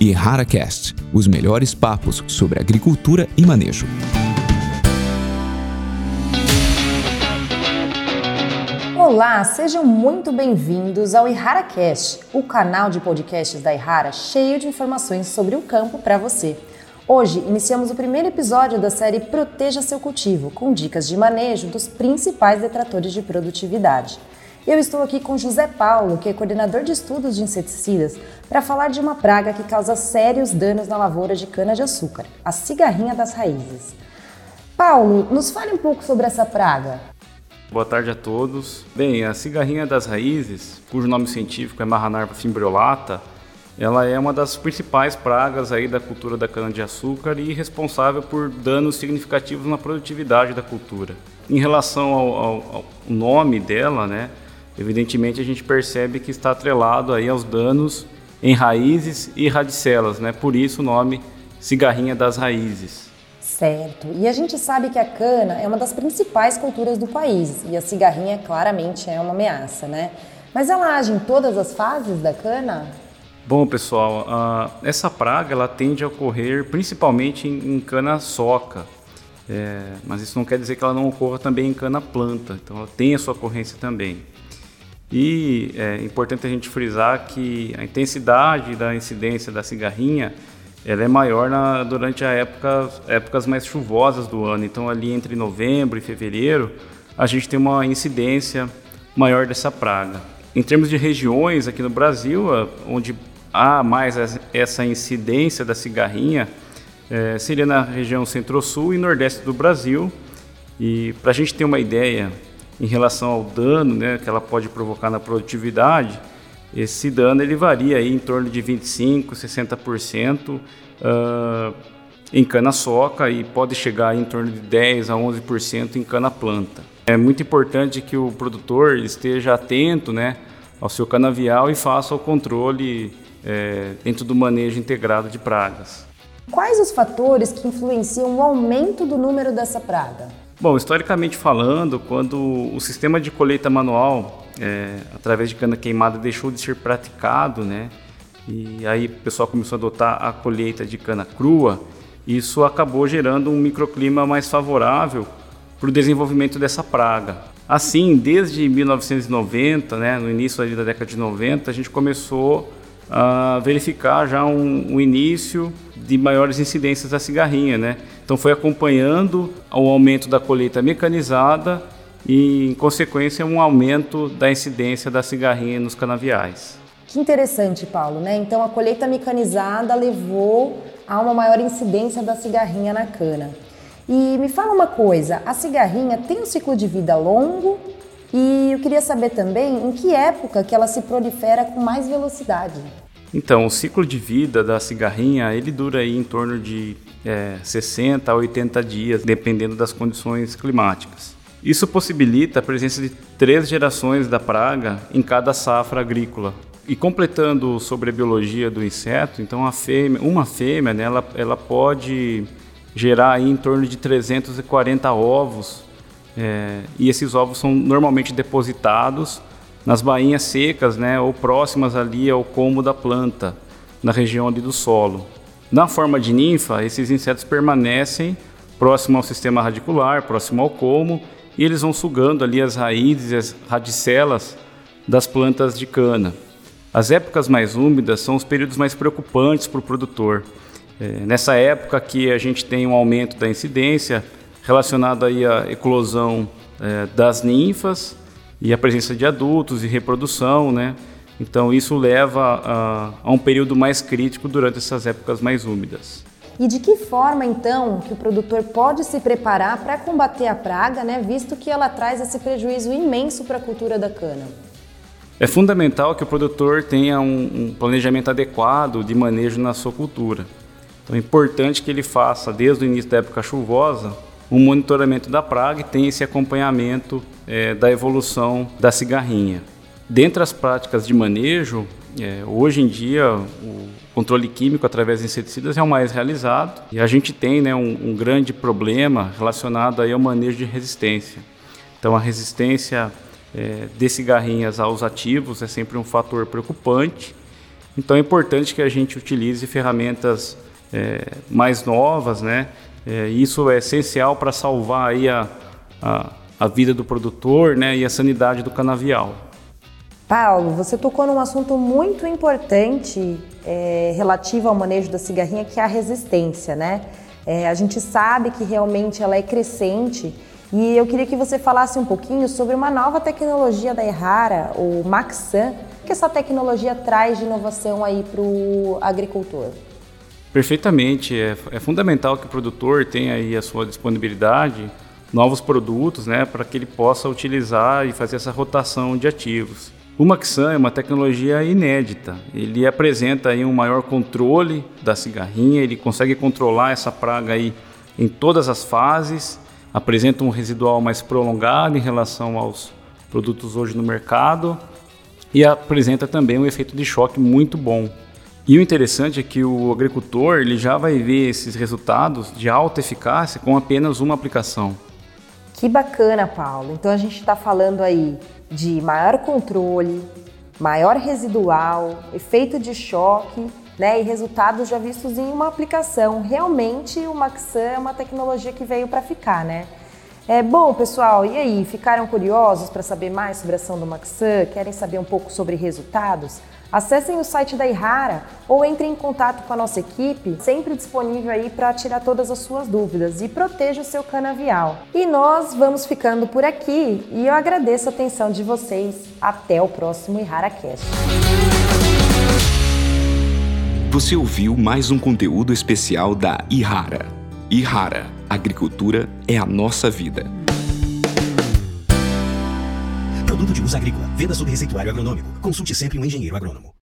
e RaraCast, os melhores papos sobre agricultura e manejo. Olá, sejam muito bem-vindos ao IharaCast, o canal de podcasts da Ihara cheio de informações sobre o campo para você. Hoje iniciamos o primeiro episódio da série Proteja seu cultivo, com dicas de manejo dos principais detratores de produtividade. Eu estou aqui com José Paulo, que é coordenador de estudos de inseticidas, para falar de uma praga que causa sérios danos na lavoura de cana-de-açúcar, a cigarrinha das raízes. Paulo, nos fale um pouco sobre essa praga. Boa tarde a todos. Bem, a cigarrinha das raízes, cujo nome científico é Marranarva fimbriolata, ela é uma das principais pragas aí da cultura da cana-de-açúcar e responsável por danos significativos na produtividade da cultura. Em relação ao, ao, ao nome dela, né, evidentemente a gente percebe que está atrelado aí aos danos em raízes e radicelas, né? Por isso o nome cigarrinha das raízes. Certo. E a gente sabe que a cana é uma das principais culturas do país e a cigarrinha claramente é uma ameaça, né? Mas ela age em todas as fases da cana? Bom, pessoal, uh, essa praga ela tende a ocorrer principalmente em, em cana soca, é, mas isso não quer dizer que ela não ocorra também em cana planta, então ela tem a sua ocorrência também. E é importante a gente frisar que a intensidade da incidência da cigarrinha ela é maior na, durante a época, épocas mais chuvosas do ano. Então, ali entre novembro e fevereiro, a gente tem uma incidência maior dessa praga. Em termos de regiões aqui no Brasil, onde há mais essa incidência da cigarrinha, é, seria na região centro-sul e nordeste do Brasil. E para a gente ter uma ideia em relação ao dano né, que ela pode provocar na produtividade, esse dano ele varia aí em torno de 25, 60% uh, em cana-soca e pode chegar em torno de 10 a 11% em cana-planta. É muito importante que o produtor esteja atento né, ao seu canavial e faça o controle é, dentro do manejo integrado de pragas. Quais os fatores que influenciam o aumento do número dessa praga? Bom, historicamente falando, quando o sistema de colheita manual, é, através de cana queimada, deixou de ser praticado, né? E aí o pessoal começou a adotar a colheita de cana crua, isso acabou gerando um microclima mais favorável para o desenvolvimento dessa praga. Assim, desde 1990, né, no início da década de 90, a gente começou a verificar já um, um início de maiores incidências da cigarrinha, né? Então foi acompanhando o aumento da colheita mecanizada e, em consequência, um aumento da incidência da cigarrinha nos canaviais. Que interessante, Paulo, né? Então a colheita mecanizada levou a uma maior incidência da cigarrinha na cana. E me fala uma coisa, a cigarrinha tem um ciclo de vida longo e eu queria saber também em que época que ela se prolifera com mais velocidade. Então, o ciclo de vida da cigarrinha, ele dura aí em torno de é, 60 a 80 dias, dependendo das condições climáticas. Isso possibilita a presença de três gerações da praga em cada safra agrícola. E completando sobre a biologia do inseto, então fêmea, uma fêmea, né, ela, ela pode gerar aí em torno de 340 ovos, é, e esses ovos são normalmente depositados nas bainhas secas, né, ou próximas ali ao colmo da planta, na região ali do solo. Na forma de ninfa, esses insetos permanecem próximo ao sistema radicular, próximo ao colmo, e eles vão sugando ali as raízes as radicelas das plantas de cana. As épocas mais úmidas são os períodos mais preocupantes para o produtor. É, nessa época que a gente tem um aumento da incidência relacionado aí à eclosão é, das ninfas e a presença de adultos e reprodução, né? Então isso leva a, a um período mais crítico durante essas épocas mais úmidas. E de que forma, então, que o produtor pode se preparar para combater a praga, né, visto que ela traz esse prejuízo imenso para a cultura da cana? É fundamental que o produtor tenha um, um, planejamento adequado de manejo na sua cultura. Então é importante que ele faça, desde o início da época chuvosa, um monitoramento da praga e tenha esse acompanhamento é, da evolução da cigarrinha. Dentre as práticas de manejo, é, hoje em dia o controle químico através de inseticidas é o mais realizado e a gente tem né, um, um grande problema relacionado aí ao manejo de resistência. Então a resistência é, de cigarrinhas aos ativos é sempre um fator preocupante. Então é importante que a gente utilize ferramentas é, mais novas, né? É, isso é essencial para salvar aí a, a, a, vida do produtor né? e a sanidade do canavial. Paulo, você tocou num assunto muito importante é, relativo ao manejo da cigarrinha, que é a resistência, né? É, a gente sabe que realmente ela é crescente e eu queria que você falasse um pouquinho sobre uma nova tecnologia da Errara, o Maxan. Que essa tecnologia traz de inovação aí para o agricultor? Perfeitamente. É, é, fundamental que o produtor tenha aí a sua disponibilidade, novos produtos, né, para que ele possa utilizar e fazer essa rotação de ativos. O Maxan é uma tecnologia inédita. Ele apresenta aí um maior controle da cigarrinha, ele consegue controlar essa praga aí em todas as fases, apresenta um residual mais prolongado em relação aos produtos hoje no mercado e apresenta também um efeito de choque muito bom. E o interessante é que o agricultor ele já vai ver esses resultados de alta eficácia com apenas uma aplicação. Que bacana, Paulo. Então a gente está falando aí de maior controle, maior residual, efeito de choque né, e resultados já vistos em uma aplicação. Realmente o Maxan é uma tecnologia que veio para ficar, né? É bom, pessoal. E aí, ficaram curiosos para saber mais sobre a ação do Maxan? Querem saber um pouco sobre resultados? Acessem o site da Ihara ou entrem em contato com a nossa equipe, sempre disponível aí para tirar todas as suas dúvidas e proteja o seu canavial. E nós vamos ficando por aqui e eu agradeço a atenção de vocês. Até o próximo Ihara Cast. Você ouviu mais um conteúdo especial da Ihara. Ihara, agricultura é a nossa vida. Produto de uso agrícola. Venda sob receituário agronômico. Consulte sempre um engenheiro agrônomo.